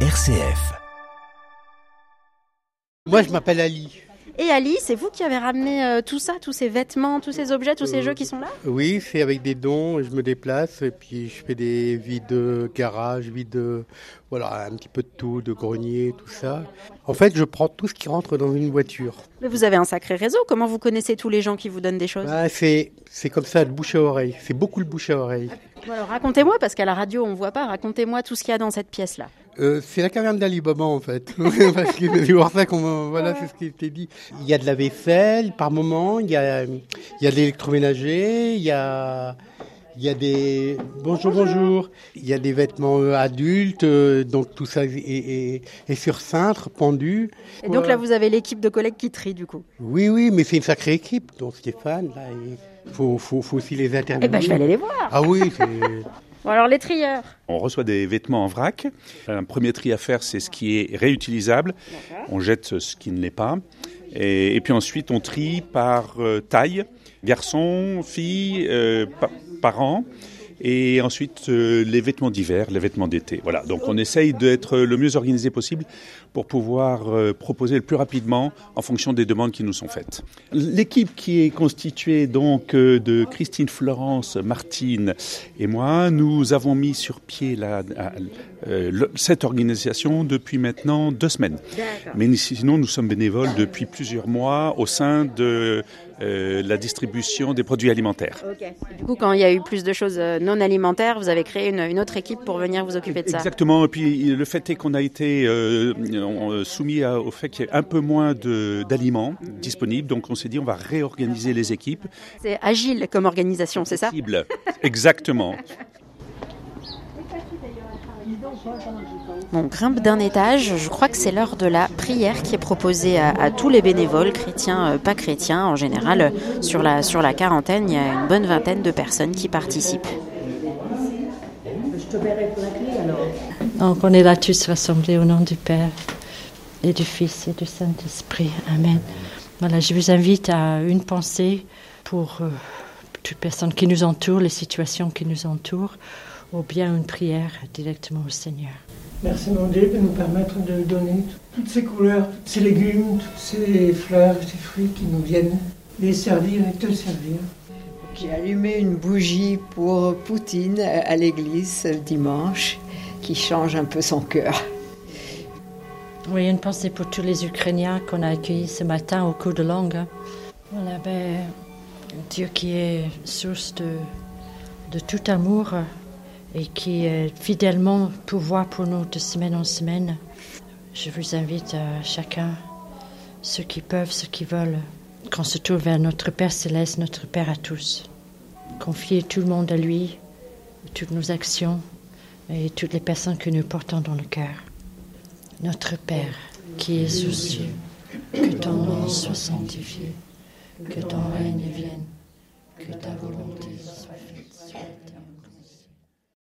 RCF. Moi, je m'appelle Ali. Et Ali, c'est vous qui avez ramené euh, tout ça, tous ces vêtements, tous ces objets, tous ces Euh, jeux qui sont là? Oui, c'est avec des dons, je me déplace et puis je fais des vides garage, vides, voilà, un petit peu de tout, de grenier, tout ça. En fait, je prends tout ce qui rentre dans une voiture. Mais vous avez un sacré réseau. Comment vous connaissez tous les gens qui vous donnent des choses? Ah, c'est, c'est comme ça, le bouche à oreille. C'est beaucoup le bouche à oreille. Bon, alors, Racontez-moi, parce qu'à la radio on voit pas. Racontez-moi tout ce qu'il y a dans cette pièce-là. Euh, c'est la caverne d'Ali Baba en fait. Parce que c'est pour ça qu'on voilà, c'est ce qui était dit. Il y a de la vaisselle par moment, il y a, il y a de l'électroménager, il y a, il y a des bonjour bonjour, il y a des vêtements euh, adultes, euh, donc tout ça est, est, est sur cintre, pendu. Et donc là, vous avez l'équipe de collègues qui trient du coup. Oui oui, mais c'est une sacrée équipe. Donc Stéphane, là, il faut, faut, faut aussi les interviewer. Eh ben, je vais aller les voir. Ah oui, c'est. Bon, alors les trieurs. On reçoit des vêtements en vrac. Un premier tri à faire, c'est ce qui est réutilisable. On jette ce qui ne l'est pas. Et, et puis ensuite, on trie par euh, taille, garçon, fille, euh, pa- parents. Et ensuite, euh, les vêtements d'hiver, les vêtements d'été. Voilà. Donc, on essaye d'être le mieux organisé possible pour pouvoir euh, proposer le plus rapidement en fonction des demandes qui nous sont faites. L'équipe qui est constituée donc euh, de Christine Florence, Martine et moi, nous avons mis sur pied la, la- euh, le- cette organisation depuis maintenant deux semaines. Mais sinon, nous sommes bénévoles depuis plusieurs mois au sein de euh, la distribution des produits alimentaires. Du coup, quand il y a eu plus de choses euh, non alimentaires, vous avez créé une, une autre équipe pour venir vous occuper de ça. Exactement. Et puis le fait est qu'on a été euh, euh, soumis à- au fait qu'il y ait un peu moins de- d'aliments disponibles. Donc on s'est dit on va réorganiser les équipes. C'est agile comme organisation, c'est ça? Exactement. On grimpe d'un étage. Je crois que c'est l'heure de la prière qui est proposée à, à tous les bénévoles, chrétiens, euh, pas chrétiens. En général, sur la, sur la quarantaine, il y a une bonne vingtaine de personnes qui participent. Donc on est là tous rassemblés au nom du Père et du Fils et du Saint-Esprit. Amen. Voilà, je vous invite à une pensée pour euh, toute personne qui nous entoure, les situations qui nous entourent, ou bien une prière directement au Seigneur. Merci mon Dieu de nous permettre de donner toutes ces couleurs, tous ces légumes, toutes ces fleurs, ces fruits qui nous viennent les servir et te servir. J'ai allumé une bougie pour Poutine à l'église ce dimanche, qui change un peu son cœur. Oui, une pensée pour tous les Ukrainiens qu'on a accueillis ce matin au coup de langue. hein. Voilà, ben, Dieu qui est source de, tout amour euh, et qui est fidèlement pourvoit pour nous de semaine en semaine. Je vous invite à chacun, ceux qui peuvent, ceux qui veulent, qu'on se tourne vers notre Père céleste, notre Père à tous. Confier tout le monde à lui, toutes nos actions et toutes les personnes que nous portons dans le cœur. Notre Père, qui es aux cieux, que ton nom soit sanctifié, que ton règne vienne, que ta volonté soit faite sur